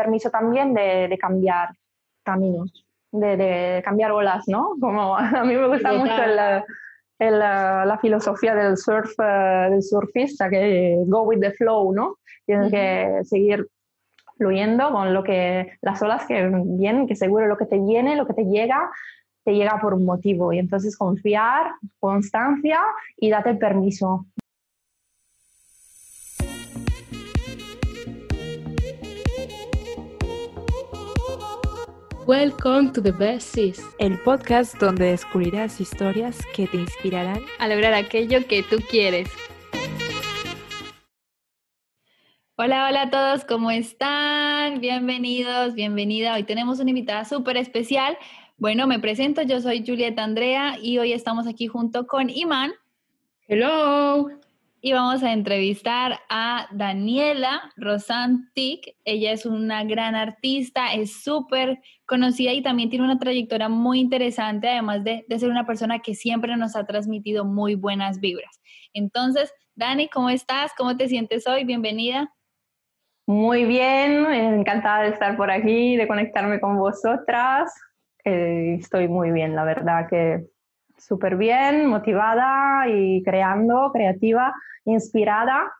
permiso también de, cambiar caminos, de, cambiar olas, ¿no? Como a mí me gusta mucho la filosofía del surf, eh, del surfista, que go with the flow, ¿no? Tienes que seguir fluyendo con lo que, las olas que vienen, que seguro lo que te viene, lo que te llega, te llega por un motivo. Y entonces confiar, constancia y date permiso. Welcome to the Best Sis, el podcast donde descubrirás historias que te inspirarán a lograr aquello que tú quieres. Hola, hola a todos, ¿cómo están? Bienvenidos, bienvenida. Hoy tenemos una invitada súper especial. Bueno, me presento, yo soy Julieta Andrea y hoy estamos aquí junto con Iman. Hello. Y vamos a entrevistar a Daniela Rosantic. Ella es una gran artista, es súper conocida y también tiene una trayectoria muy interesante, además de, de ser una persona que siempre nos ha transmitido muy buenas vibras. Entonces, Dani, ¿cómo estás? ¿Cómo te sientes hoy? Bienvenida. Muy bien, encantada de estar por aquí, de conectarme con vosotras. Eh, estoy muy bien, la verdad que súper bien, motivada y creando, creativa, inspirada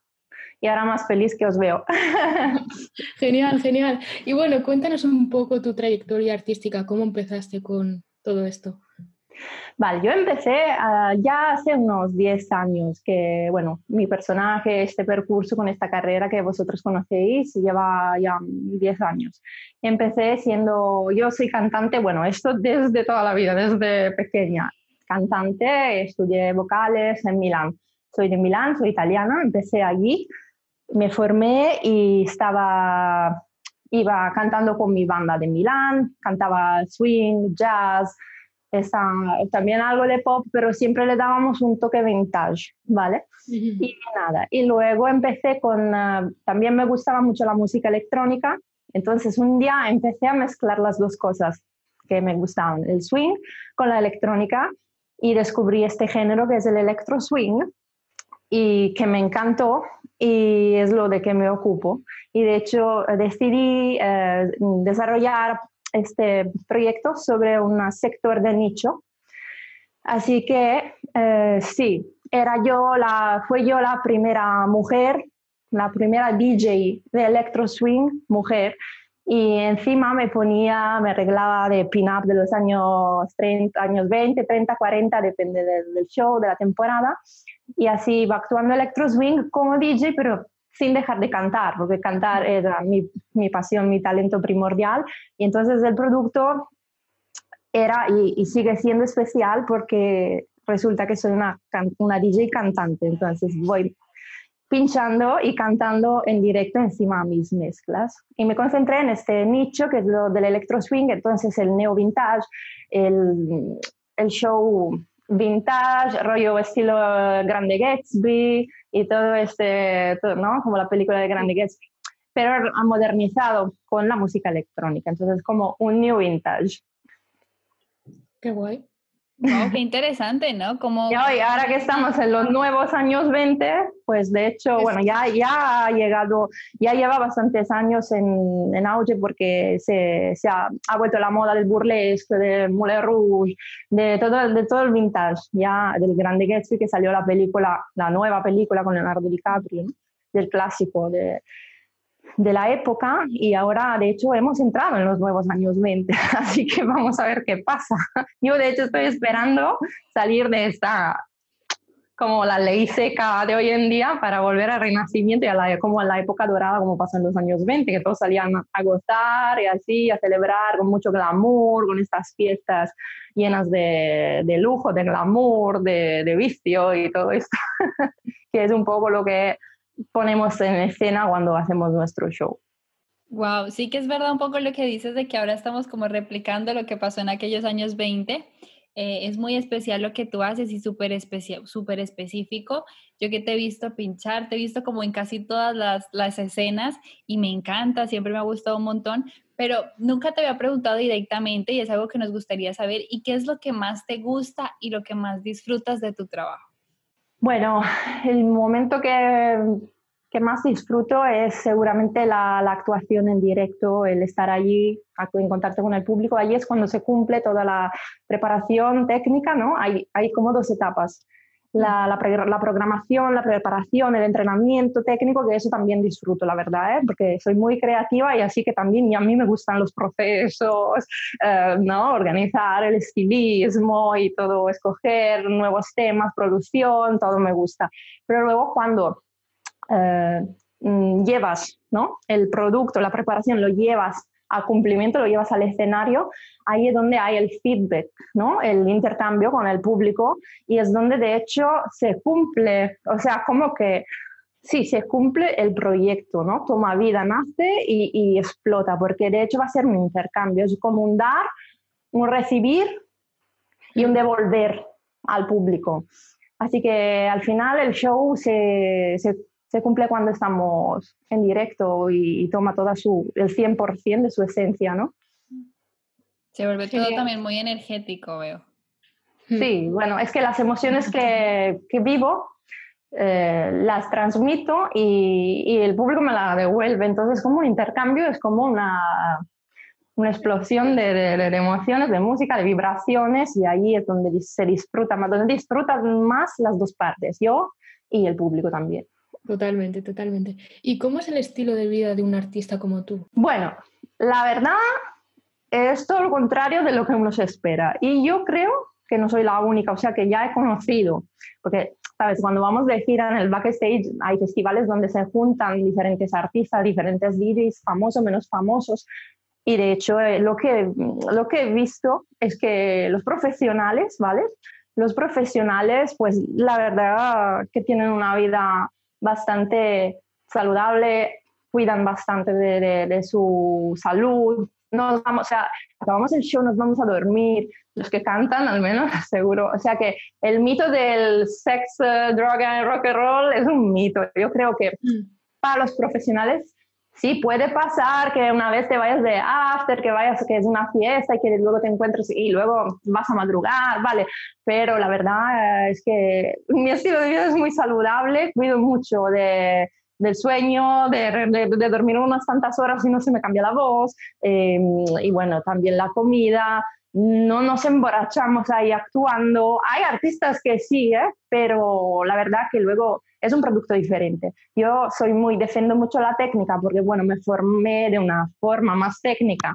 y ahora más feliz que os veo. Genial, genial. Y bueno, cuéntanos un poco tu trayectoria artística, cómo empezaste con todo esto. Vale, yo empecé ah, ya hace unos 10 años que, bueno, mi personaje, este percurso con esta carrera que vosotros conocéis, lleva ya 10 años. Empecé siendo, yo soy cantante, bueno, esto desde toda la vida, desde pequeña. Cantante, estudié vocales en Milán. Soy de Milán, soy italiana, empecé allí, me formé y estaba, iba cantando con mi banda de Milán, cantaba swing, jazz, también algo de pop, pero siempre le dábamos un toque vintage, ¿vale? Y nada, y luego empecé con, ah, también me gustaba mucho la música electrónica, entonces un día empecé a mezclar las dos cosas que me gustaban, el swing con la electrónica, y descubrí este género que es el electro swing, y que me encantó y es lo de que me ocupo. Y de hecho decidí eh, desarrollar este proyecto sobre un sector de nicho. Así que eh, sí, era yo la, fue yo la primera mujer, la primera DJ de Electro Swing mujer y encima me ponía, me arreglaba de pin-up de los años 30, años 20, 30, 40, depende del, show, de la temporada. Y así iba actuando Electro Swing como DJ, pero sin dejar de cantar, porque cantar era mi, mi pasión, mi talento primordial. Y entonces el producto era y, sigue siendo especial porque resulta que soy una, una DJ cantante, entonces voy pinchando y cantando en directo encima de mis mezclas. Y me concentré en este nicho que es lo del electro swing, entonces el neo vintage, el, el show vintage, rollo estilo Grande Gatsby y todo este, ¿no? Como la película de Grande Gatsby, pero ha modernizado con la música electrónica. Entonces, como un new vintage. Qué guay qué interesante, ¿no? Como... Y ahora que estamos en los nuevos años 20, pues de hecho, bueno, ya, ya ha llegado, ya lleva bastantes años en, en auge porque se, se ha, ha, vuelto la moda del burlesque, del Moulin Rouge, de todo, de todo el vintage, ya del Grande Gatsby que salió la película, la nueva película con Leonardo DiCaprio, del clásico de de la época y ahora de hecho hemos entrado en los nuevos años 20, así que vamos a ver qué pasa. Yo de hecho estoy esperando salir de esta como la ley seca de hoy en día para volver al renacimiento y a la, como a la época dorada como pasó en los años 20, que todos salían a gozar y así, a celebrar con mucho glamour, con estas fiestas llenas de, de lujo, de glamour, de, de vicio y todo esto, que es un poco lo que ponemos en escena cuando hacemos nuestro show. Wow, sí que es verdad un poco lo que dices de que ahora estamos como replicando lo que pasó en aquellos años 20. Eh, es muy especial lo que tú haces y súper súper específico. Yo que te he visto pinchar, te he visto como en casi todas las, las escenas y me encanta, siempre me ha gustado un montón, pero nunca te había preguntado directamente y es algo que nos gustaría saber. ¿Y qué es lo que más te gusta y lo que más disfrutas de tu trabajo? Bueno, el momento que que más disfruto es seguramente la, actuación en directo, el estar allí en contacto con el público. Allí es cuando se cumple toda la preparación técnica, ¿no? Hay, hay como dos etapas. La, la, la, programación, la preparación, el entrenamiento técnico, que eso también disfruto, la verdad, ¿eh? porque soy muy creativa y así que también y a mí me gustan los procesos, eh, ¿no? organizar el estilismo y todo, escoger nuevos temas, producción, todo me gusta. Pero luego cuando eh, mm, llevas ¿no? el producto, la preparación, lo llevas a cumplimiento, lo llevas al escenario, ahí es donde hay el feedback, ¿no? el intercambio con el público y es donde de hecho se cumple, o sea, como que sí, se cumple el proyecto, ¿no? Toma vida, nace y, y explota, porque de hecho va a ser un intercambio, es como un dar, un recibir y un devolver al público. Así que al final el show se, se se cumple cuando estamos en directo y, toma toda su, el 100% de su esencia, ¿no? Se vuelve todo también muy energético, veo. Sí, bueno, es que las emociones que, que vivo eh, las transmito y, y, el público me las devuelve. Entonces, como un intercambio, es como una, una explosión de, de, de, emociones, de música, de vibraciones, y ahí es donde se disfruta más, donde disfrutan más las dos partes, yo y el público también. Totalmente, totalmente. ¿Y cómo es el estilo de vida de un artista como tú? Bueno, la verdad es todo lo contrario de lo que uno se espera. Y yo creo que no soy la única, o sea que ya he conocido, porque, sabes, cuando vamos de gira en el backstage hay festivales donde se juntan diferentes artistas, diferentes DJs, famosos, menos famosos, y de hecho eh, lo, que, lo que he visto es que los profesionales, ¿vale? Los profesionales, pues la verdad que tienen una vida bastante saludable, cuidan bastante de, de, su salud. Nos vamos, o sea, acabamos el show, nos vamos a dormir, los que cantan al menos, seguro. O sea que el mito del sex, uh, droga, rock and roll es un mito. Yo creo que mm. para los profesionales sí puede pasar que una vez te vayas de after, que vayas, que es una fiesta y que luego te encuentres y luego vas a madrugar, vale. Pero la verdad es que mi estilo de vida es muy saludable, cuido mucho de, del sueño, de, dormir unas tantas horas y no se me cambia la voz, eh, y bueno, también la comida, no nos emborrachamos ahí actuando. Hay artistas que sí, ¿eh? pero la verdad que luego es un producto diferente. Yo soy muy, defiendo mucho la técnica porque, bueno, me formé de una forma más técnica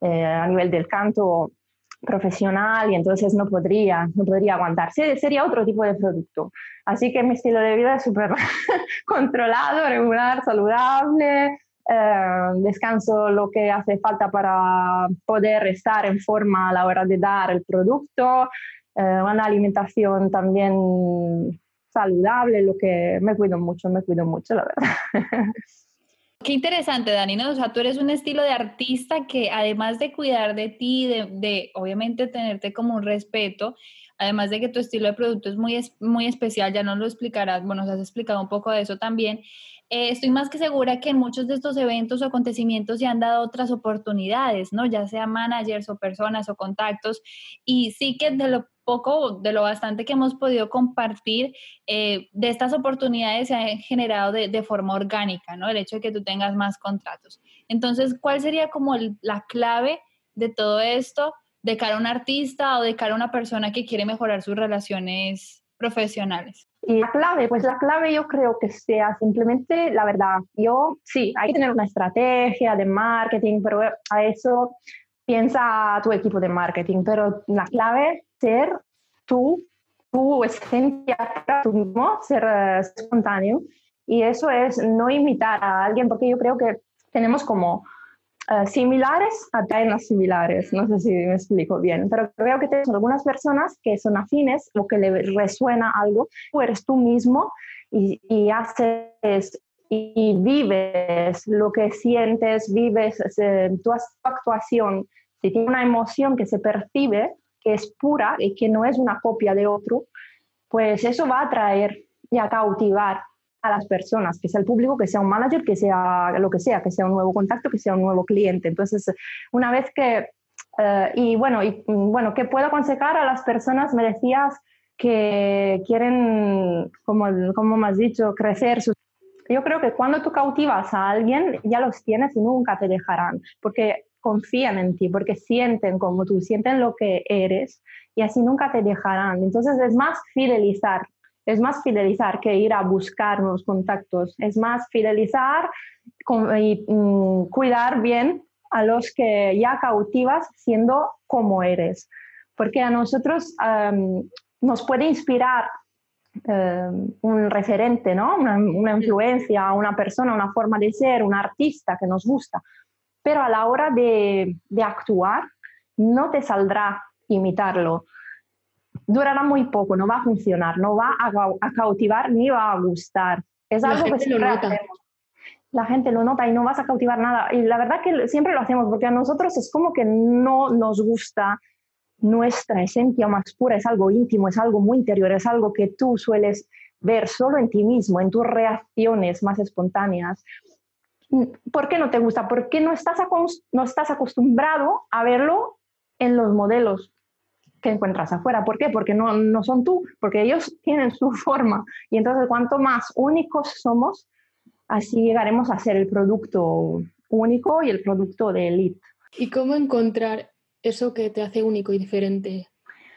eh, a nivel del canto profesional y entonces no podría, no podría aguantar. sería otro tipo de producto. Así que mi estilo de vida es súper controlado, regular, saludable, eh, descanso lo que hace falta para poder estar en forma a la hora de dar el producto, eh, una alimentación también saludable, lo que me cuido mucho, me cuido mucho, la verdad. Qué interesante, Dani, ¿no? O sea, tú eres un estilo de artista que además de cuidar de ti, de, obviamente tenerte como un respeto, además de que tu estilo de producto es muy, muy especial, ya nos lo explicarás, bueno, nos has explicado un poco de eso también, eh, estoy más que segura que en muchos de estos eventos o acontecimientos se han dado otras oportunidades, ¿no? Ya sea managers o personas o contactos. Y sí que de lo poco, de lo bastante que hemos podido compartir, eh, de estas oportunidades se han generado de, forma orgánica, ¿no? El hecho de que tú tengas más contratos. Entonces, ¿cuál sería como la clave de todo esto de cara a un artista o de cara a una persona que quiere mejorar sus relaciones profesionales? Y la clave, pues la clave yo creo que sea simplemente, la verdad, yo sí, hay que tener una estrategia de marketing, pero a eso piensa tu equipo de marketing, pero la clave ser tú, tu esencia, tú mismo, ser uh, espontáneo. Y eso es no imitar a alguien, porque yo creo que tenemos como uh, similares a similares. No sé si me explico bien, pero creo que tenemos algunas personas que son afines o que le resuena algo. Tú eres tú mismo y, y haces y vives lo que sientes, vives eh, tu actuación. Si tiene una emoción que se percibe, que es pura y que no es una copia de otro, pues eso va a atraer y a cautivar a las personas, que sea el público, que sea un manager, que sea lo que sea, que sea un nuevo contacto, que sea un nuevo cliente. Entonces, una vez que, uh, y bueno, y, bueno, ¿qué puedo aconsejar a las personas? Me decías que quieren, como, como me has dicho, crecer sus yo creo que cuando tú cautivas a alguien, ya los tienes y nunca te dejarán, porque confían en ti, porque sienten como tú, sienten lo que eres y así nunca te dejarán. Entonces es más fidelizar, es más fidelizar que ir a buscar nuevos contactos, es más fidelizar y mm, cuidar bien a los que ya cautivas siendo como eres, porque a nosotros nos puede inspirar un referente, ¿no? Una, influencia, una persona, una forma de ser, un artista que nos gusta, pero a la hora de, de actuar no te saldrá imitarlo. Durará muy poco, no va a funcionar, no va a, a cautivar ni va a gustar. Es algo que siempre hacemos. La gente lo nota y no vas a cautivar nada. Y la verdad que siempre lo hacemos porque a nosotros es como que no nos gusta nuestra esencia más pura, es algo íntimo, es algo muy interior, es algo que tú sueles ver solo en ti mismo, en tus reacciones más espontáneas. ¿Por qué no te gusta? Porque no estás, no estás acostumbrado a verlo en los modelos que encuentras afuera. ¿Por qué? Porque no, no son tú, porque ellos tienen su forma. Y entonces, cuanto más únicos somos, así llegaremos a ser el producto único y el producto de élite. ¿Y cómo encontrar eso que te hace único y diferente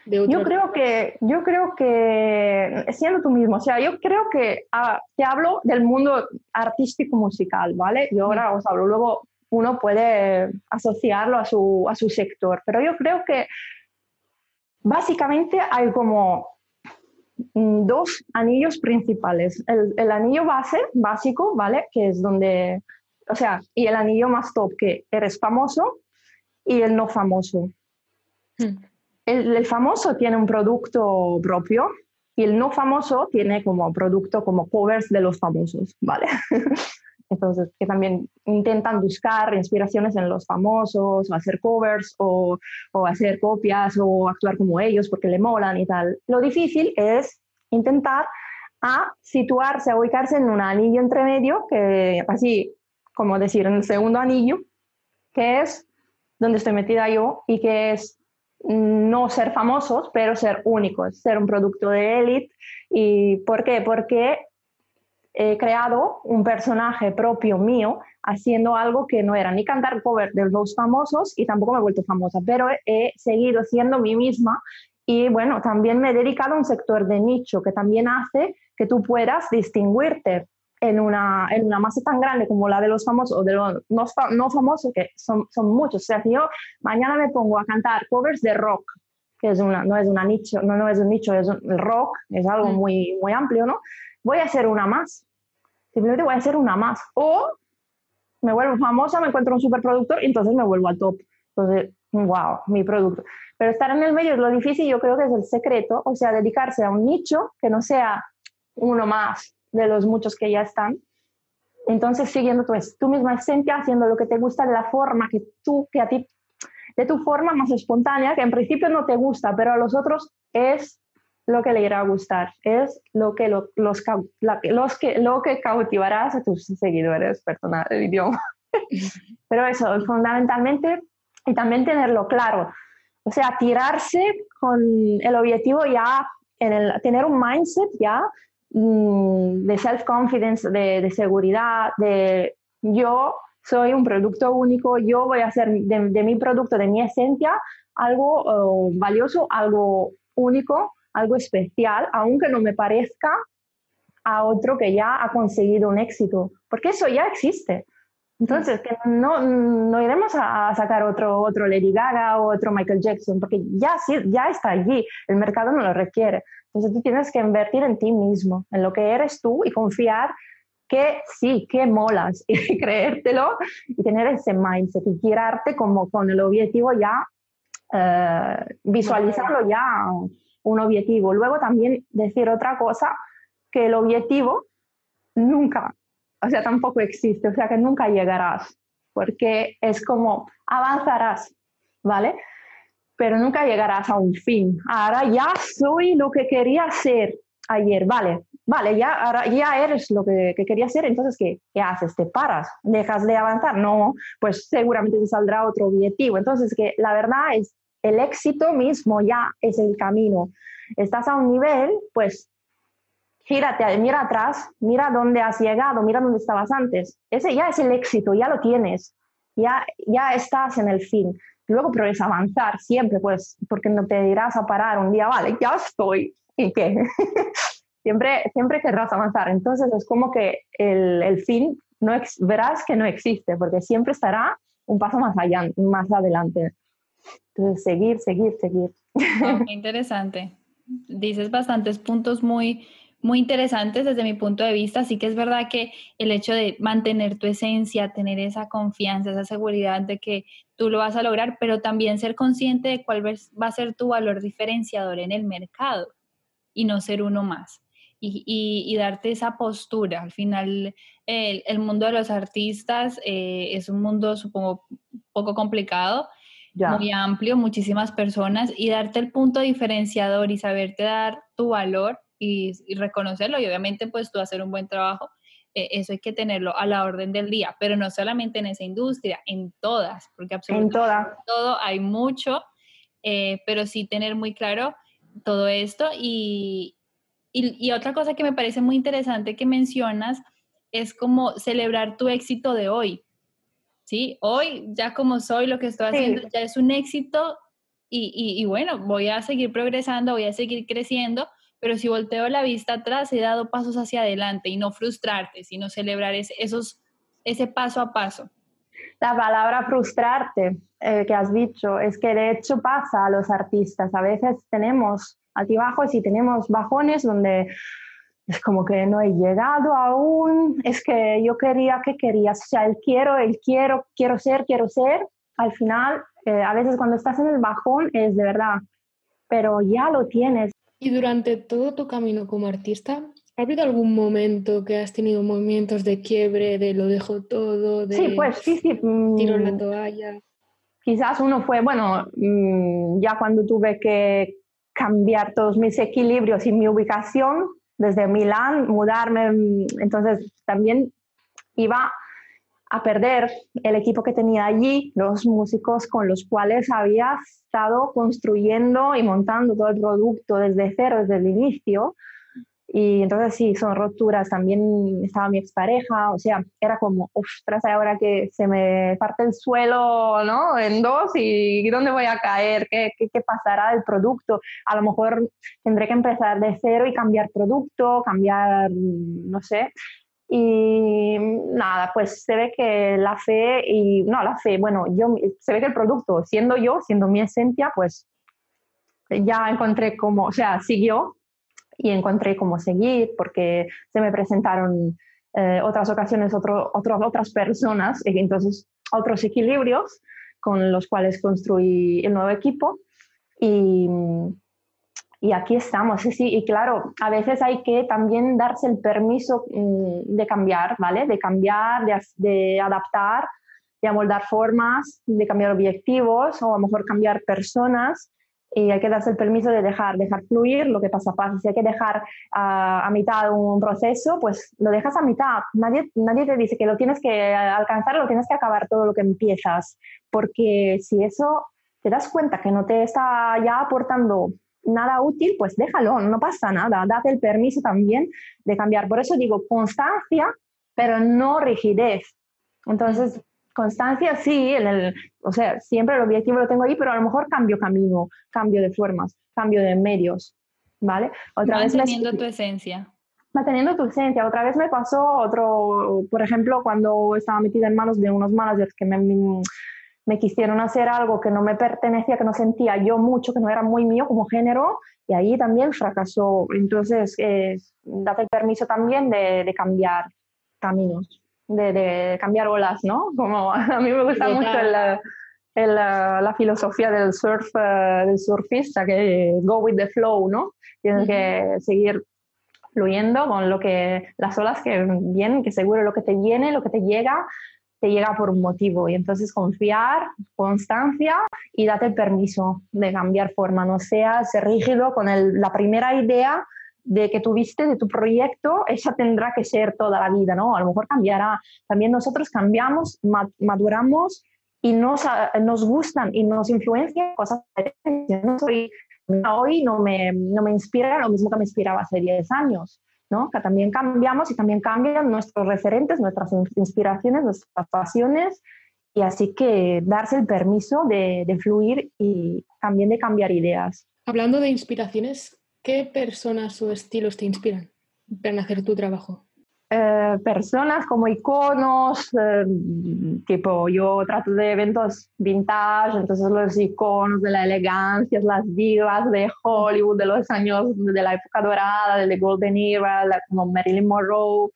de? Yo creo que, yo creo que siendo tú mismo, o sea, yo creo que ah, te hablo del mundo artístico musical, ¿vale? Yo ahora os hablo, luego uno puede asociarlo a su, a su sector, pero yo creo que básicamente hay como mm, dos anillos principales. El, el, anillo base, básico, ¿vale? Que es donde, o sea, y el anillo más top, que eres famoso y el no famoso. Hmm. El, famoso tiene un producto propio y el no famoso tiene como producto como covers de los famosos, ¿vale? Entonces, que también intentan buscar inspiraciones en los famosos, o hacer covers, o, o, hacer copias, o actuar como ellos porque le molan y tal. Lo difícil es intentar a situarse, a ubicarse en un anillo entre medio, que así como decir, en el segundo anillo, que es donde estoy metida yo y que es no ser famosos, pero ser únicos, ser un producto de élite. ¿Y por qué? Porque he creado un personaje propio mío haciendo algo que no era ni cantar cover de los famosos y tampoco me he vuelto famosa, pero he seguido siendo mí misma y bueno, también me he dedicado a un sector de nicho que también hace que tú puedas distinguirte en una, en una masa tan grande como la de los famosos o de los no, no famosos, que son, son muchos. O sea, si yo mañana me pongo a cantar covers de rock, que es una, no, es una nicho, no, no es un nicho, es un, rock, es algo mm. muy, muy amplio, ¿no? Voy a hacer una más. Simplemente voy a hacer una más. O me vuelvo famosa, me encuentro un superproductor y entonces me vuelvo al top. Entonces, wow, mi producto. Pero estar en el medio es lo difícil, yo creo que es el secreto, o sea, dedicarse a un nicho que no sea uno más de los muchos que ya están. Entonces, siguiendo tu, tu misma esencia, haciendo lo que te gusta de la forma que tú, que a ti, de tu forma más espontánea, que en principio no te gusta, pero a los otros es lo que le irá a gustar, es lo que, los, los que, lo que cautivarás a tus seguidores, perdona el idioma. pero eso, fundamentalmente, y también tenerlo claro, o sea, tirarse con el objetivo ya, en el, tener un mindset ya de self-confidence, de, seguridad, de yo soy un producto único, yo voy a hacer de, mi producto, de mi esencia, algo oh, valioso, algo único, algo especial, aunque no me parezca a otro que ya ha conseguido un éxito, porque eso ya existe. Entonces, que no, no iremos a, sacar otro, otro Lady Gaga o otro Michael Jackson, porque ya, ya está allí, el mercado no lo requiere. Entonces tú tienes que invertir en ti mismo, en lo que eres tú y confiar que sí, que molas y creértelo y tener ese mindset y tirarte como con el objetivo ya, eh, visualizarlo ya un objetivo. Luego también decir otra cosa, que el objetivo nunca, o sea, tampoco existe, o sea, que nunca llegarás, porque es como avanzarás, ¿vale? Pero nunca llegarás a un fin. Ahora ya soy lo que quería ser ayer, vale, vale, ya, ahora ya eres lo que, que quería ser, entonces ¿qué? ¿qué haces? ¿Te paras? ¿Dejas de avanzar? No, pues seguramente te saldrá otro objetivo. Entonces que la verdad es, el éxito mismo ya es el camino. Estás a un nivel, pues gírate, mira atrás, mira dónde has llegado, mira dónde estabas antes. Ese ya es el éxito, ya lo tienes, ya, ya estás en el fin. Luego puedes avanzar siempre, pues, porque no te dirás a parar un día, vale, ya estoy, ¿y qué? siempre, siempre querrás avanzar. Entonces es como que el, el fin no verás que no existe, porque siempre estará un paso más allá, más adelante. Entonces, seguir, seguir, seguir. interesante. Dices bastantes puntos muy, muy interesantes desde mi punto de vista. Así que es verdad que el hecho de mantener tu esencia, tener esa confianza, esa seguridad de que tú lo vas a lograr, pero también ser consciente de cuál va a ser tu valor diferenciador en el mercado y no ser uno más. Y, darte esa postura. Al final, el, mundo de los artistas eh, es un mundo, supongo, poco complicado, muy amplio, muchísimas personas, y darte el punto diferenciador y saberte dar tu valor y, reconocerlo, y obviamente pues tú hacer un buen trabajo, eso hay que tenerlo a la orden del día, pero no solamente en esa industria, en todas, porque absolutamente en todo hay mucho, eh, pero sí tener muy claro todo esto y, y, y, otra cosa que me parece muy interesante que mencionas es como celebrar tu éxito de hoy, ¿sí? Hoy ya como soy, lo que estoy haciendo ya es un éxito y, y, bueno, voy a seguir progresando, voy a seguir creciendo, pero si volteo la vista atrás, he dado pasos hacia adelante y no frustrarte, sino celebrar ese, esos, ese paso a paso. La palabra frustrarte eh, que has dicho es que de hecho pasa a los artistas. A veces tenemos altibajos y tenemos bajones donde es como que no he llegado aún, es que yo quería que querías, o sea, el quiero, el quiero, quiero ser, quiero ser, al final, eh, a veces cuando estás en el bajón es de verdad, pero ya lo tienes. Y durante todo tu camino como artista, ¿ha habido algún momento que has tenido movimientos de quiebre, de lo dejo todo, de sí, pues, sí, sí. tiro la mm. toalla? Quizás uno fue, bueno, mm, ya cuando tuve que cambiar todos mis equilibrios y mi ubicación, desde Milán, mudarme, mm, entonces también iba a perder el equipo que tenía allí, los músicos con los cuales había estado construyendo y montando todo el producto desde cero, desde el inicio. Y entonces sí, son rupturas. También estaba mi expareja, o sea, era como, ostras, ahora que se me parte el suelo, ¿no? En dos y ¿dónde voy a caer? ¿Qué, qué, qué pasará del producto? A lo mejor tendré que empezar de cero y cambiar producto, cambiar, no sé. Y nada, pues se ve que la fe y, no, la fe, bueno, yo, se ve que el producto, siendo yo, siendo mi esencia, pues ya encontré como, o sea, siguió y encontré cómo seguir porque se me presentaron eh, otras ocasiones otro, otras personas, y entonces otros equilibrios con los cuales construí el nuevo equipo y, y aquí estamos, sí, y claro, a veces hay que también darse el permiso mm, de cambiar, ¿vale? De cambiar, de, de adaptar, de amoldar formas, de cambiar objetivos o a lo mejor cambiar personas y hay que darse el permiso de dejar, dejar fluir lo que pasa pasa. Si hay que dejar a mitad un proceso, pues lo dejas a mitad. Nadie, nadie te dice que lo tienes que alcanzar, lo tienes que acabar todo lo que empiezas, porque si eso te das cuenta que no te está ya aportando nada útil, pues déjalo, no pasa nada. Date el permiso también de cambiar. Por eso digo constancia, pero no rigidez. Entonces, constancia sí, en el, o sea, siempre el objetivo lo tengo ahí, pero a lo mejor cambio camino, cambio de formas, cambio de medios, ¿vale? Otra Manteniendo vez tu esencia. Manteniendo tu esencia. Otra vez me pasó otro, por ejemplo, cuando estaba metida en manos de unos managers que me, me quisieron hacer algo que no me pertenecía, que no sentía yo mucho, que no era muy mío como género, y ahí también fracasó. Entonces, eh, date el permiso también de, de cambiar caminos de, cambiar olas, ¿no? Como a mí me gusta mucho la, filosofía del surf, eh, del surfista, que go with the flow, ¿no? Tienes que seguir fluyendo con lo que, las olas que vienen, que seguro lo que te viene, lo que te llega, te llega por un motivo. Y entonces confiar, constancia y date permiso de cambiar forma. No seas rígido con la primera idea de que tuviste de tu proyecto, esa tendrá que ser toda la vida, ¿no? A lo mejor cambiará. También nosotros cambiamos, maduramos y nos, nos gustan y nos influencian cosas No soy, hoy no me, no me inspira lo mismo que me inspiraba hace 10 años. ¿No? Que también cambiamos y también cambian nuestros referentes, nuestras inspiraciones, nuestras pasiones, y así que darse el permiso de, de fluir y también de cambiar ideas. Hablando de inspiraciones, ¿qué personas o estilos te inspiran para hacer tu trabajo? Eh, personas como iconos, eh, tipo yo trato de eventos vintage, entonces los iconos de la elegancia, las divas de Hollywood de los años de la época dorada, de la Golden Era, como Marilyn Monroe,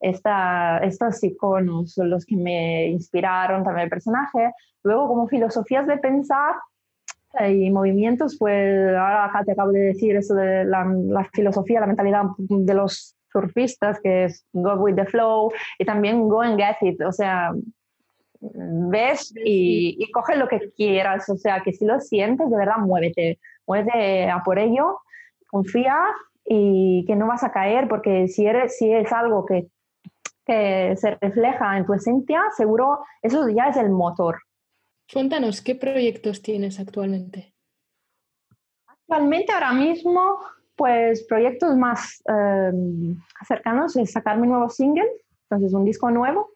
esta, estos iconos son los que me inspiraron también el personaje. Luego como filosofías de pensar, eh, y movimientos, pues ahora acá te acabo de decir eso de la, la filosofía, la mentalidad de los surfistas, que es Go with the Flow, y también Go and Get It, o sea, ves y, y coge lo que quieras, o sea, que si lo sientes, de verdad, muévete, muévete a por ello, confía y que no vas a caer, porque si, eres, si es algo que, que se refleja en tu esencia, seguro eso ya es el motor. Cuéntanos, ¿qué proyectos tienes actualmente? Actualmente, ahora mismo, pues proyectos más em, cercanos es sacar mi nuevo single, entonces un disco nuevo.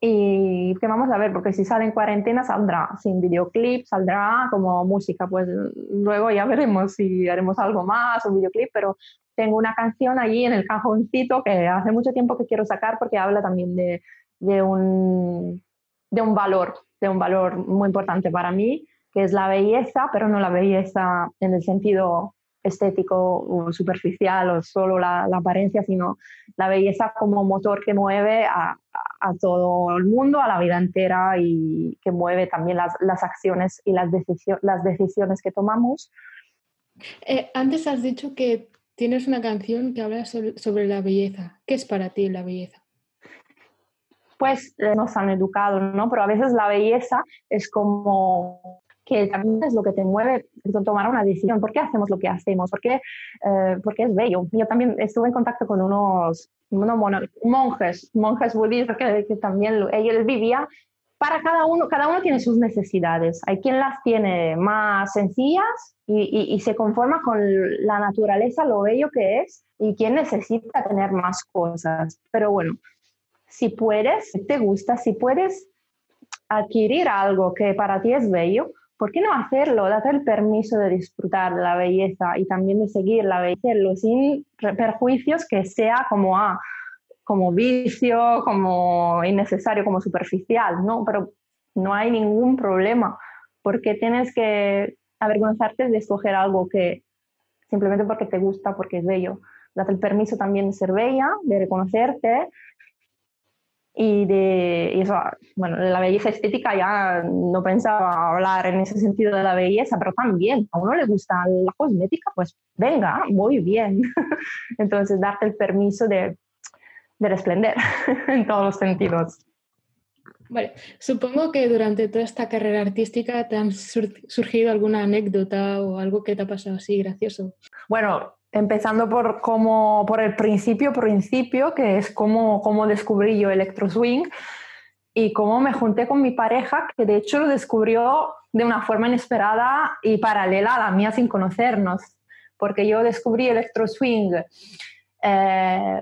Y que vamos a ver, porque si sale en cuarentena saldrá sin videoclip, saldrá como música, pues luego ya veremos si haremos algo más, un videoclip, pero tengo una canción allí en el cajoncito que hace mucho tiempo que quiero sacar porque habla también de, de, un, de un valor, de un valor muy importante para mí, que es la belleza, pero no la belleza en el sentido estético o superficial o solo la, apariencia, sino la belleza como motor que mueve a, todo el mundo, a la vida entera y que mueve también las, acciones y las, las decisiones que tomamos. Eh, antes has dicho que tienes una canción que habla sobre, la belleza. ¿Qué es para ti la belleza? Pues eh, nos han educado, ¿no? Pero a veces la belleza es como que también es lo que te mueve a tomar una decisión. ¿Por qué hacemos lo que hacemos? ¿Por qué? Eh, porque es bello. Yo también estuve en contacto con unos, monjes, monjes budistas que, que también ellos vivían para cada uno, cada uno tiene sus necesidades. Hay quien las tiene más sencillas y, y, se conforma con la naturaleza, lo bello que es, y quien necesita tener más cosas. Pero bueno, si puedes, te gusta, si puedes adquirir algo que para ti es bello, ¿por qué no hacerlo? Date el permiso de disfrutar de la belleza y también de seguir la belleza sin perjuicios que sea como, ah, como vicio, como innecesario, como superficial, ¿no? Pero no hay ningún problema. ¿Por qué tienes que avergonzarte de escoger algo que simplemente porque te gusta, porque es bello? Date el permiso también de ser bella, de reconocerte y de eso, bueno, la belleza estética ya no pensaba hablar en ese sentido de la belleza, pero también a uno le gusta la cosmética, pues venga, muy bien. Entonces, darte el permiso de, de resplender en todos los sentidos. Vale, supongo que durante toda esta carrera artística te han surgido alguna anécdota o algo que te ha pasado así gracioso. Bueno, empezando por, como, por el principio, principio, que es cómo, cómo descubrí yo Electro Swing y cómo me junté con mi pareja, que de hecho lo descubrió de una forma inesperada y paralela a la mía sin conocernos, porque yo descubrí Electro Swing eh,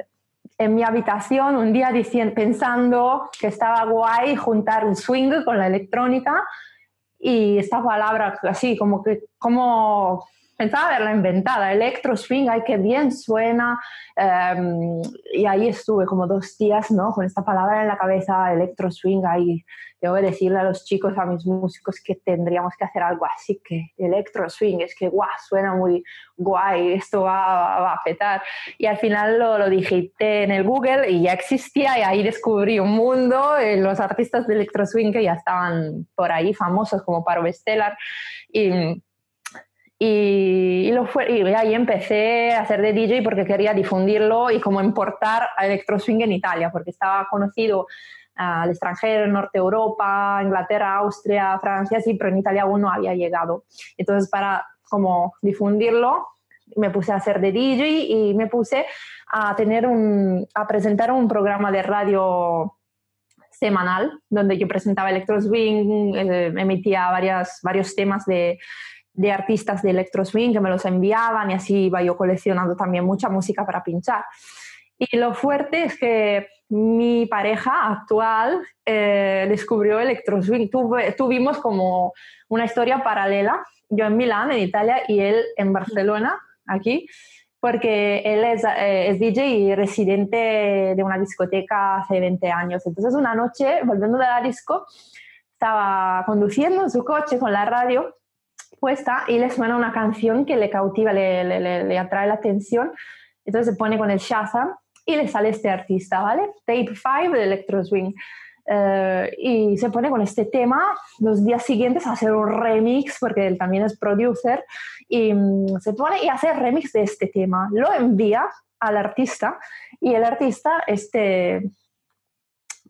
en mi habitación un día diciendo, pensando que estaba guay juntar el swing con la electrónica y esta palabra así como que como pensaba haberla inventada, electro swing, ay, qué bien suena. Em, y ahí estuve como dos días, ¿no? Con esta palabra en la cabeza, electro swing, ahí tengo que decirle a los chicos, a mis músicos que tendríamos que hacer algo así, que electro swing, es que guau, suena muy guay, esto va, va, a petar. Y al final lo, lo digité en el Google y ya existía y ahí descubrí un mundo, eh, los artistas de electro swing que ya estaban por ahí famosos como Paro Bestelar y y, lo fue, y ahí empecé a hacer de DJ porque quería difundirlo y como importar a Electro Swing en Italia, porque estaba conocido al extranjero, Norte Europa, Inglaterra, Austria, Francia, sí, pero en Italia aún no había llegado. Entonces, para como difundirlo, me puse a hacer de DJ y me puse a tener un, a presentar un programa de radio semanal donde yo presentaba Electro Swing, eh, emitía varias, varios temas de de artistas de electro swing que me los enviaban y así iba yo coleccionando también mucha música para pinchar. Y lo fuerte es que mi pareja actual eh, descubrió Electro Swing. tuvimos como una historia paralela, yo en Milán, en Italia, y él en Barcelona, aquí, porque él es, eh, es DJ y residente de una discoteca hace 20 años. Entonces una noche, volviendo de la disco, estaba conduciendo en su coche con la radio puesta y le suena una canción que le cautiva, le, atrae la atención. Entonces se pone con el Shazam y le sale este artista, ¿vale? Tape 5 de Electro Swing. Eh, y se pone con este tema los días siguientes a hacer un remix, porque él también es producer, y mm, se pone y hace remix de este tema. Lo envía al artista y el artista, este,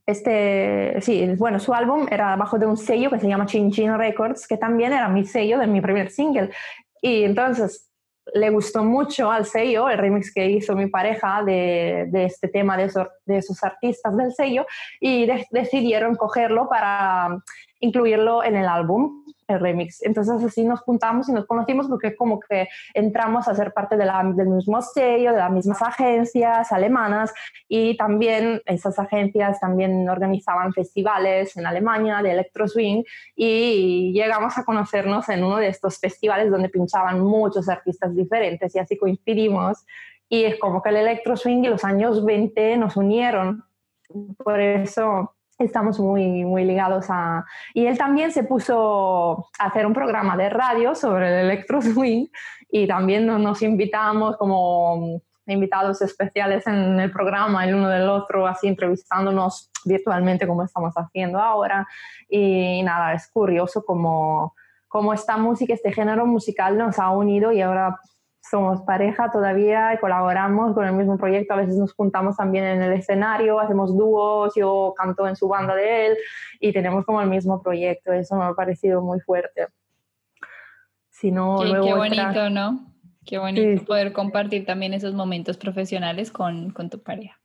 este, sí, bueno, su álbum era bajo de un sello que se llama Chin Chin Records, que también era mi sello de mi primer single. Y entonces le gustó mucho al sello el remix que hizo mi pareja de, de este tema de esos, de esos, artistas del sello y decidieron cogerlo para incluirlo en el álbum el remix. Entonces así nos juntamos y nos conocimos porque como que entramos a ser parte del mismo sello, de las mismas agencias alemanas y también esas agencias también organizaban festivales en Alemania de electro swing y llegamos a conocernos en uno de estos festivales donde pinchaban muchos artistas diferentes y así coincidimos y es como que el electro swing y los años 20 nos unieron. Por eso estamos muy, muy ligados a... Y él también se puso a hacer un programa de radio sobre el electro swing y también nos invitamos como invitados especiales en el programa, el uno del otro, así entrevistándonos virtualmente como estamos haciendo ahora. Y nada, es curioso como, como esta música, este género musical nos ha unido y ahora somos pareja todavía y colaboramos con el mismo proyecto. A veces nos juntamos también en el escenario, hacemos dúos, yo canto en su banda de él y tenemos como el mismo proyecto. Eso me ha parecido muy fuerte. Si no, qué, qué bonito, ¿no? Qué bonito poder compartir también esos momentos profesionales con, con tu pareja.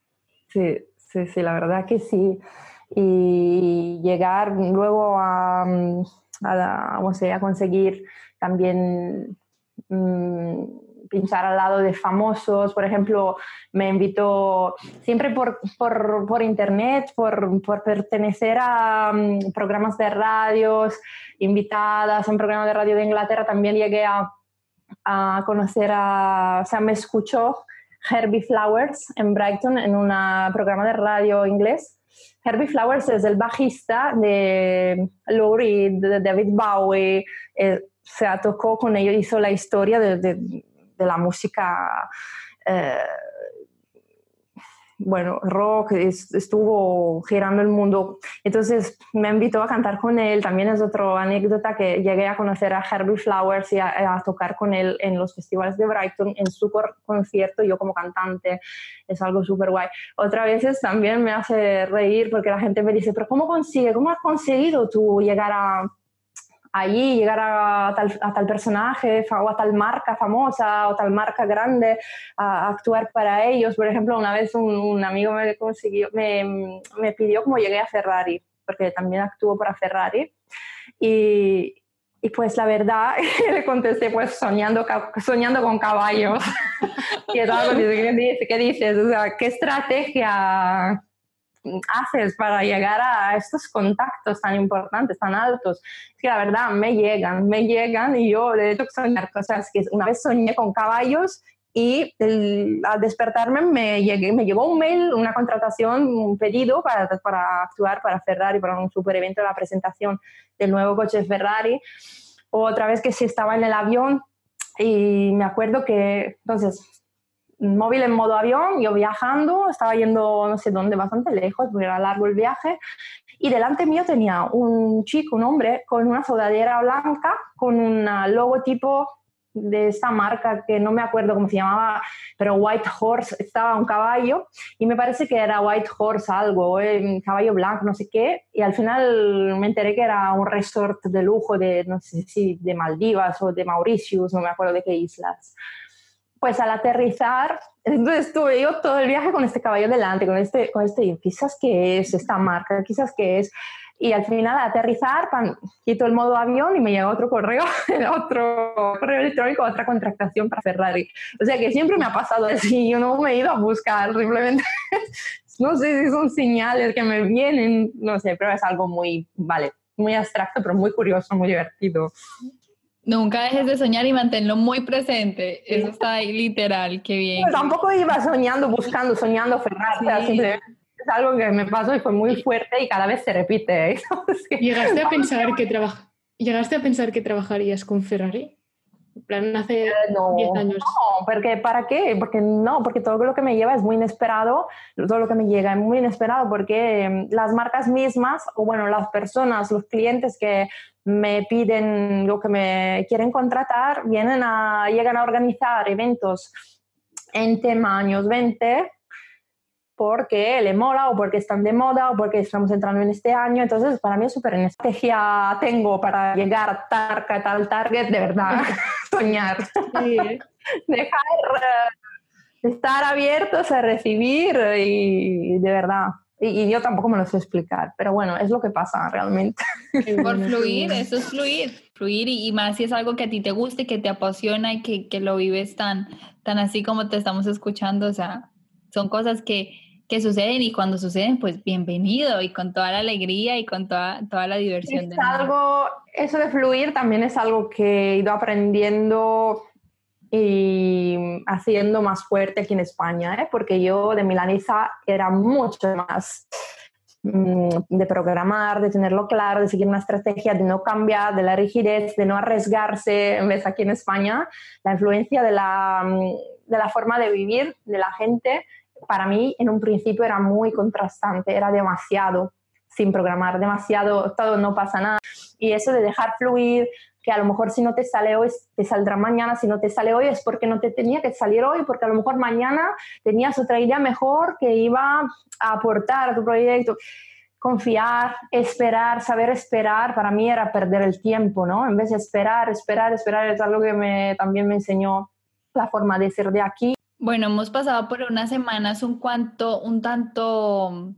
Sí, sí, sí, la verdad que sí. Y llegar luego a, a, a conseguir también mmm, pinchar al lado de famosos, por ejemplo, me invitó siempre por, por, por internet, por, por, pertenecer a um, programas de radios, invitadas. En programas de radio de Inglaterra, también llegué a, a conocer a, o sea, me escuchó Herbie Flowers en Brighton en un programa de radio inglés. Herbie Flowers es el bajista de Lou Reed, de David Bowie, eh, tocó con ellos, hizo la historia de, de, de la música, eh, bueno, rock, estuvo girando el mundo. Entonces me invitó a cantar con él. También es otra anécdota que llegué a conocer a Herbie Flowers y a, tocar con él en los festivales de Brighton, en su concierto, yo como cantante. Es algo súper guay. Otras veces también me hace reír porque la gente me dice, pero ¿cómo consigue, cómo has conseguido tú llegar a allí, llegar a tal, a personaje o a tal marca famosa o tal marca grande a, actuar para ellos. Por ejemplo, una vez un, amigo me, consiguió, me, me, pidió cómo llegué a Ferrari, porque también actuó para Ferrari. Y, y pues la verdad, le contesté pues soñando, soñando con caballos. y ¿qué dices? O sea, ¿qué estrategia haces para llegar a estos contactos tan importantes, tan altos? Es que la verdad me llegan, me llegan y yo de hecho soñar cosas que una vez soñé con caballos y al despertarme me, llegué, me llegó un mail, una contratación, un pedido para, para actuar para Ferrari, para un super evento la presentación del nuevo coche Ferrari. Otra vez que sí estaba en el avión y me acuerdo que entonces móvil en modo avión, yo viajando, estaba yendo no sé dónde, bastante lejos, porque era largo el viaje, y delante mío tenía un chico, un hombre, con una sudadera blanca, con un logotipo de esta marca que no me acuerdo cómo se llamaba, pero White Horse, estaba un caballo y me parece que era White Horse algo, eh, caballo blanco, no sé qué, y al final me enteré que era un resort de lujo de, no sé si de Maldivas o de Mauritius, no me acuerdo de qué islas pues al aterrizar, entonces estuve yo todo el viaje con este caballo delante, con este, con este, quizás que es esta marca, quizás que es, y al final al aterrizar pan, quito el modo avión y me llega otro correo, otro correo electrónico, otra contratación para Ferrari. O sea que siempre me ha pasado así, yo no me he ido a buscar, simplemente no sé si son señales que me vienen, no sé, pero es algo muy, vale, muy abstracto, pero muy curioso, muy divertido. Nunca dejes de soñar y manténlo muy presente. Eso está ahí literal, qué bien. Pues tampoco iba soñando, buscando, soñando Ferrari, es algo que me pasó y fue muy fuerte y cada vez se repite. ¿eh? ¿Llegaste a pensar que ¿Llegaste a pensar que trabajarías con Ferrari? En plan, hace 10 eh, años. No, porque ¿para qué? Porque no, porque todo lo que me lleva es muy inesperado, todo lo que me llega es muy inesperado porque em, las marcas mismas, o bueno, las personas, los clientes que me piden lo que me quieren contratar, vienen a, llegan a organizar eventos en tema años 20 porque le mola o porque están de moda o porque estamos entrando en este año. Entonces, para mí es súper estrategia tengo para llegar a tal, tal target, de verdad, soñar. Dejar, uh, estar abiertos a recibir y de verdad. Y, yo tampoco me lo sé explicar, pero bueno, es lo que pasa realmente. Por fluir, eso es fluir, fluir y, más si es algo que a ti te guste, que te apasiona y que, que lo vives tan, tan así como te estamos escuchando, o sea, son cosas que, que suceden y cuando suceden, pues bienvenido y con toda la alegría y con toda, toda la diversión. Es algo, eso de fluir también es algo que he ido aprendiendo y haciendo más fuerte aquí en España, ¿eh? porque yo de milanesa era mucho más mm, de programar, de tenerlo claro, de seguir una estrategia, de no cambiar, de la rigidez, de no arriesgarse. En vez aquí en España, la influencia de la, mm, de la forma de vivir de la gente para mí en un principio era muy contrastante, era demasiado sin programar, demasiado, todo no pasa nada. Y eso de dejar fluir, que a lo mejor si no te sale hoy, te saldrá mañana, si no te sale hoy es porque no te tenía que salir hoy, porque a lo mejor mañana tenías otra idea mejor que iba a aportar a tu proyecto. Confiar, esperar, saber esperar, para mí era perder el tiempo, ¿no? En vez de esperar, esperar, esperar, es algo que me, también me enseñó la forma de ser de aquí. Bueno, hemos pasado por unas semanas un, cuanto, un tanto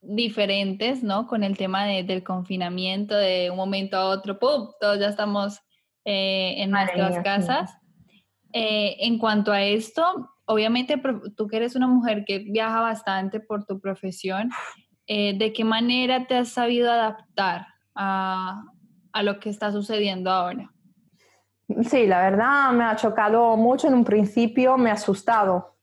diferentes, ¿no? Con el tema del confinamiento, de un momento a otro, ¡pum! Todos ya estamos eh, en nuestras casas. Eh, en cuanto a esto, obviamente tú que eres una mujer que viaja bastante por tu profesión, eh, ¿de qué manera te has sabido adaptar a, a lo que está sucediendo ahora? Sí, la verdad me ha chocado mucho en un principio, me ha asustado,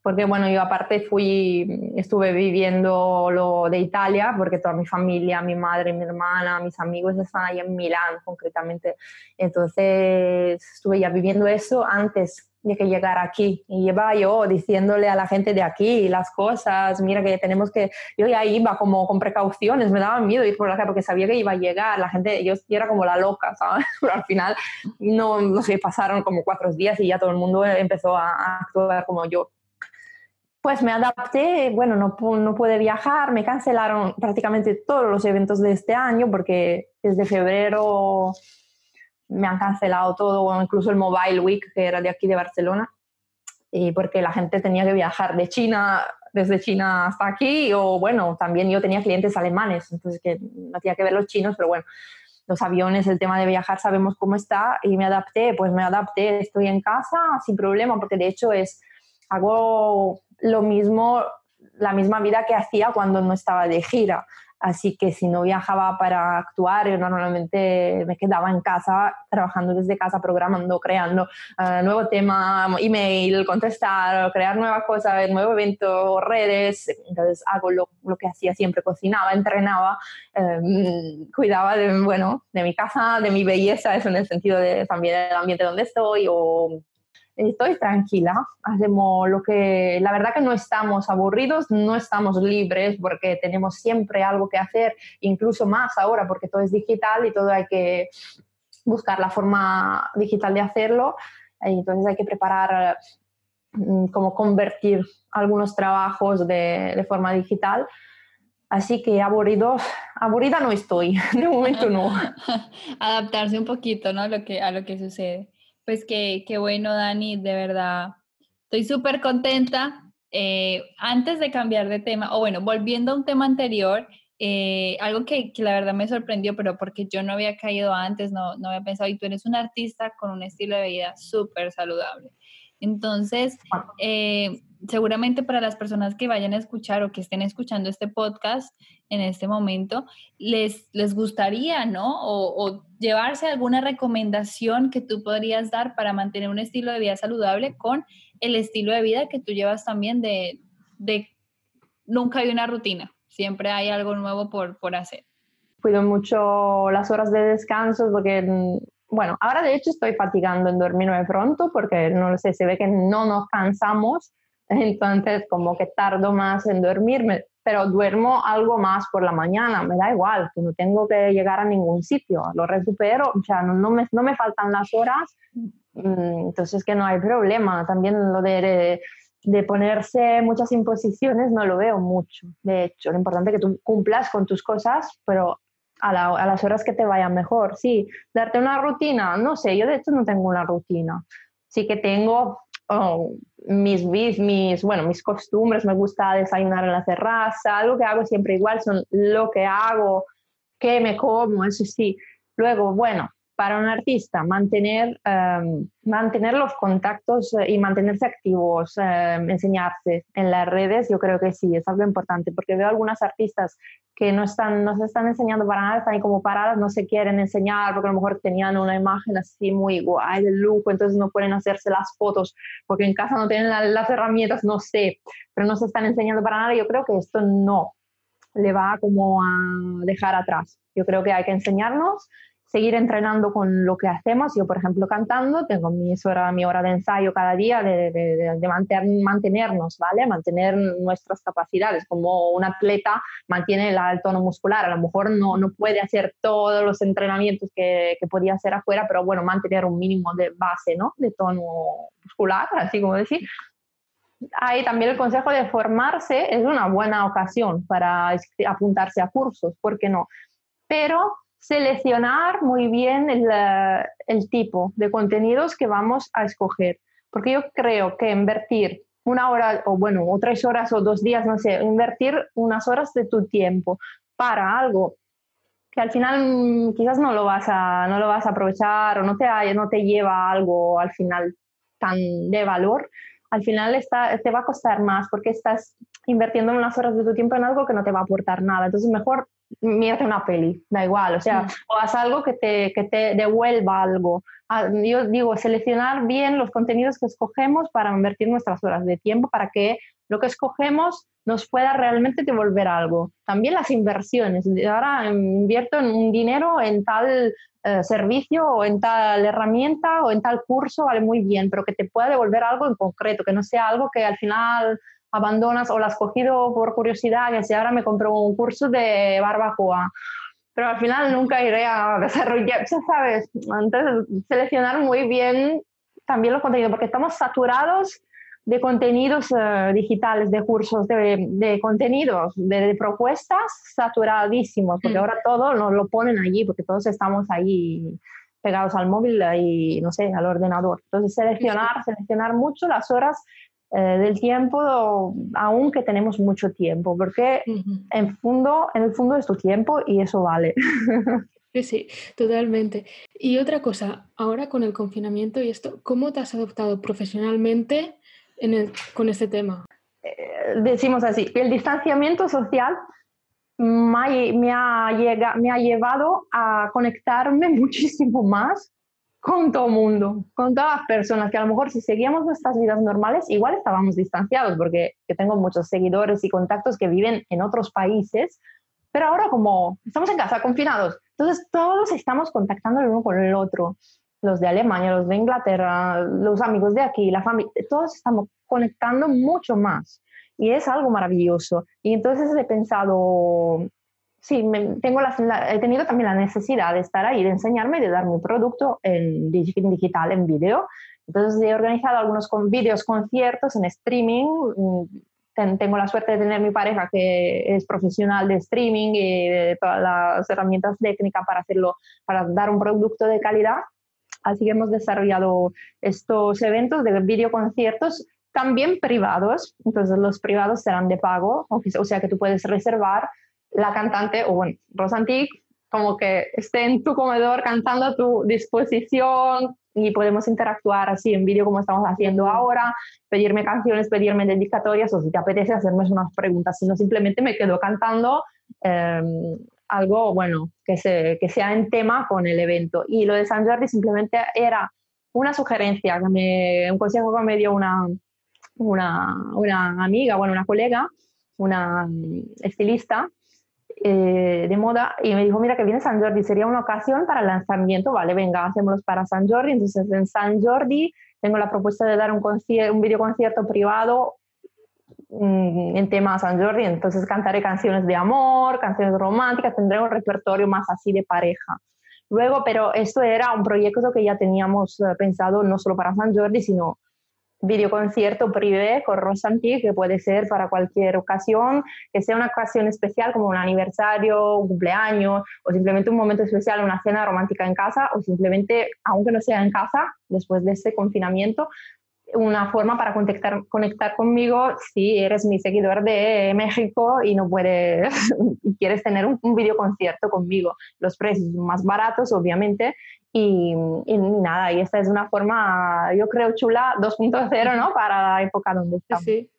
porque bueno, yo aparte fui, estuve viviendo lo de Italia, porque toda mi familia, mi madre, mi hermana, mis amigos están ahí en Milán concretamente, entonces estuve ya viviendo eso antes de que llegara aquí. Y iba yo diciéndole a la gente de aquí las cosas, mira que tenemos que, yo ya iba como con precauciones, me daba miedo ir por la calle porque sabía que iba a llegar, la gente, yo, era como la loca, ¿sabes? Pero al final, no, no sé, pasaron como cuatro días y ya todo el mundo empezó a, actuar como yo. Pues me adapté, bueno, no, no pude viajar, me cancelaron prácticamente todos los eventos de este año porque desde febrero me han cancelado todo, incluso el Mobile Week, que era de aquí de Barcelona, y porque la gente tenía que viajar de China, desde China hasta aquí, o bueno, también yo tenía clientes alemanes, entonces que no tenía que ver los chinos, pero bueno, los aviones, el tema de viajar, sabemos cómo está, y me adapté, pues me adapté, estoy en casa sin problema, porque de hecho es, hago lo mismo, la misma vida que hacía cuando no estaba de gira. Así que si no viajaba para actuar, yo normalmente me quedaba en casa, trabajando desde casa, programando, creando uh, nuevo tema, email, contestar, crear nuevas cosas, nuevo evento, redes. Entonces hago lo, que hacía siempre, cocinaba, entrenaba, um, cuidaba de, bueno, de mi casa, de mi belleza, eso en el sentido de también del ambiente donde estoy o estoy tranquila, hacemos lo que, la verdad que no estamos aburridos, no estamos libres porque tenemos siempre algo que hacer, incluso más ahora porque todo es digital y todo hay que buscar la forma digital de hacerlo, entonces hay que preparar mm, cómo convertir algunos trabajos de, de forma digital. Así que aburrido, aburrida no estoy, de momento no. Adaptarse un poquito ¿no? lo que, a lo que sucede. Pues qué, qué bueno, Dani, de verdad. Estoy súper contenta. Eh, antes de cambiar de tema, o bueno, volviendo a un tema anterior, eh, algo que, que, la verdad me sorprendió, pero porque yo no había caído antes, no, no había pensado, y tú eres un artista con un estilo de vida súper saludable. Entonces, eh, seguramente para las personas que vayan a escuchar o que estén escuchando este podcast en este momento, les, les gustaría, ¿no? O, llevarse alguna recomendación que tú podrías dar para mantener un estilo de vida saludable con el estilo de vida que tú llevas también de, de nunca hay una rutina, siempre hay algo nuevo por, por hacer. Cuido mucho las horas de descanso porque bueno, ahora de hecho estoy fatigando en dormirme pronto porque no lo sé, se ve que no nos cansamos, entonces como que tardo más en dormirme, pero duermo algo más por la mañana, me da igual, que no tengo que llegar a ningún sitio, lo recupero, o sea, no, me, no me faltan las horas, mm, entonces que no hay problema. También lo de, de ponerse muchas imposiciones no lo veo mucho, de hecho, lo importante es que tú cumplas con tus cosas, pero a, las horas que te vayan mejor. Sí, darte una rutina, no sé, yo de hecho no tengo una rutina. Sí que tengo oh, mis, mis, bueno, mis costumbres, me gusta desayunar en la terraza, algo que hago siempre igual son lo que hago, qué me como, eso sí. Luego, bueno, para un artista mantener, em, mantener los contactos eh, y mantenerse activos, em, enseñarse en las redes, yo creo que sí, es algo importante, porque veo algunas artistas que no, están, no se están enseñando para nada, están como paradas, no se quieren enseñar, porque a lo mejor tenían una imagen así muy guay del look, entonces no pueden hacerse las fotos, porque en casa no tienen las herramientas, no sé, pero no se están enseñando para nada, yo creo que esto no le va como a dejar atrás. Yo creo que hay que enseñarnos seguir entrenando con lo que hacemos. Yo, por ejemplo, cantando, tengo mi hora, mi hora de ensayo cada día de, de, mantenernos, ¿vale? Mantener nuestras capacidades. Como un atleta mantiene el, tono muscular, a lo mejor no, no puede hacer todos los entrenamientos que, que, podía hacer afuera, pero bueno, mantener un mínimo de base, ¿no? De tono muscular, así como decir. Ahí también el consejo de formarse es una buena ocasión para apuntarse a cursos, ¿por qué no? Pero seleccionar muy bien el, tipo de contenidos que vamos a escoger. Porque yo creo que invertir una hora o bueno, o tres horas o dos días, no sé, invertir unas horas de tu tiempo para algo que al final mm, quizás no lo vas a, no lo vas a aprovechar o no te, no te lleva algo al final tan de valor, al final está, te va a costar más porque estás invirtiendo unas horas de tu tiempo en algo que no te va a aportar nada. Entonces mejor mírate una peli, da igual, o sea, o haz algo que te, que te devuelva algo. Ah, yo digo, seleccionar bien los contenidos que escogemos para invertir nuestras horas de tiempo, para que lo que escogemos nos pueda realmente devolver algo. También las inversiones. Ahora invierto en un dinero en tal eh, servicio o en tal herramienta o en tal curso, vale muy bien, pero que te pueda devolver algo en concreto, que no sea algo que al final abandonas o la has cogido por curiosidad, que si ahora me compro un curso de barbacoa, pero al final nunca iré a desarrollar, ya sabes, entonces seleccionar muy bien también los contenidos, porque estamos saturados de contenidos eh, digitales, de cursos, de, de contenidos, de, propuestas saturadísimos, porque mm. ahora todo nos lo ponen allí, porque todos estamos ahí pegados al móvil y, no sé, al ordenador. Entonces, seleccionar, seleccionar mucho las horas eh, del tiempo, aunque tenemos mucho tiempo, porque en, fondo, en el fondo es tu tiempo y eso vale. Sí, sí, totalmente. Y otra cosa, ahora con el confinamiento y esto, ¿cómo te has adoptado profesionalmente en el, con este tema? Eh, decimos así, el distanciamiento social me ha, me ha llevado a conectarme muchísimo más con todo mundo, con todas las personas, que a lo mejor si seguíamos nuestras vidas normales, igual estábamos distanciados, porque yo tengo muchos seguidores y contactos que viven en otros países, pero ahora como estamos en casa, confinados, entonces todos estamos contactando el uno con el otro, los de Alemania, los de Inglaterra, los amigos de aquí, la familia, todos estamos conectando mucho más. Y es algo maravilloso. Y entonces he pensado, sí, tengo la, he tenido también la necesidad de estar ahí, de enseñarme, de dar mi producto en digital, en vídeo. Entonces he organizado algunos con, vídeos conciertos en streaming. Mm, tengo la suerte de tener mi pareja que es profesional de streaming y de todas las herramientas técnicas para hacerlo, para dar un producto de calidad. Así que hemos desarrollado estos eventos de videoconciertos también privados. Entonces los privados serán de pago, o sea que tú puedes reservar la cantante, o bueno, Rosantic, como que esté en tu comedor cantando a tu disposición y podemos interactuar así en vídeo como estamos haciendo ahora, pedirme canciones, pedirme dedicatorias o si te apetece hacerme unas preguntas, sino simplemente me quedo cantando em, algo, bueno, que, se, que sea en tema con el evento. Y lo de San Jordi simplemente era una sugerencia, un consejo que me dio una, una, una amiga, bueno, una colega, una estilista, eh, de moda y me dijo, mira que viene San Jordi, sería una ocasión para lanzamiento, vale, venga, hacémoslo para San Jordi, entonces en San Jordi tengo la propuesta de dar un, un video concierto privado mm, en tema San Jordi, entonces cantaré canciones de amor, canciones románticas, tendré un repertorio más así de pareja. Luego, pero esto era un proyecto que ya teníamos eh, pensado no solo para San Jordi, sino videoconcierto privé con Rosanti, que puede ser para cualquier ocasión, que sea una ocasión especial como un aniversario, un cumpleaños, o simplemente un momento especial, una cena romántica en casa, o simplemente, aunque no sea en casa, después de este confinamiento, una forma para conectar, conectar conmigo si eres mi seguidor de México y no puedes y quieres tener un, un videoconcierto conmigo. Los precios son más baratos, obviamente, y, nada, y esta es una forma, yo creo, chula 2.0, ¿no? Para la época donde estamos. Sí,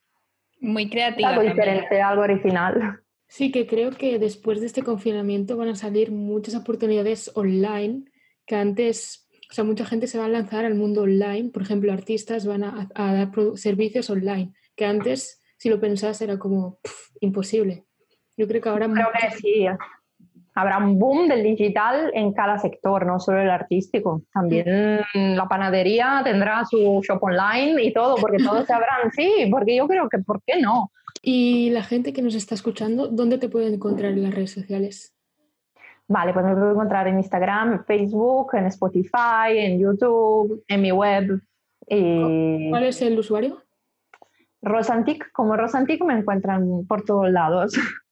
muy creativa. Algo diferente, algo original. Sí, que creo que después de este confinamiento van a salir muchas oportunidades online que antes, o sea, mucha gente se va a lanzar al mundo online. Por ejemplo, artistas van a, dar servicios online, que antes, si lo pensás, era como imposible. Yo creo que ahora... Creo que sí habrá un boom del digital en cada sector, no solo el artístico. También la panadería tendrá su shop online y todo, porque todos se habrán, sí, porque yo creo que, ¿por qué no? Y la gente que nos está escuchando, ¿dónde te pueden encontrar en las redes sociales? Vale, pues me pueden encontrar en Instagram, Facebook, en Spotify, en YouTube, en mi web. ¿Cuál es el usuario? Rosantic, como Rosantic me encuentran por todos lados.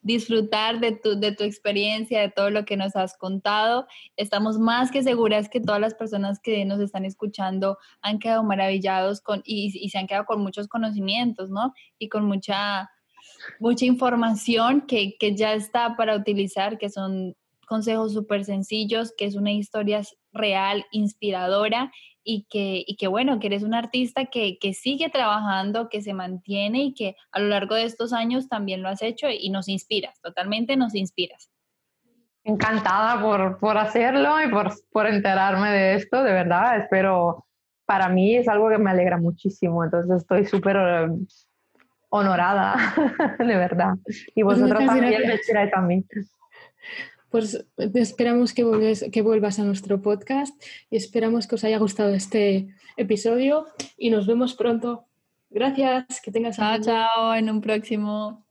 disfrutar de tu, de tu experiencia, de todo lo que nos has contado. Estamos más que seguras que todas las personas que nos están escuchando han quedado maravillados con, y, y se han quedado con muchos conocimientos, ¿no? Y con mucha, mucha información que, que ya está para utilizar, que son consejos súper sencillos, que es una historia real, inspiradora y que, y que bueno, que eres un artista que, que, sigue trabajando, que se mantiene y que a lo largo de estos años también lo has hecho y nos inspiras, totalmente nos inspiras. Encantada por, por hacerlo y por, por enterarme de esto, de verdad, espero, para mí es algo que me alegra muchísimo, entonces estoy súper eh, honorada, de verdad. Y pues vosotros también me a mí. Pues esperamos que, que vuelvas a nuestro podcast y esperamos que os haya gustado este episodio y nos vemos pronto. Gracias, que tengas Chao, chao, en un próximo.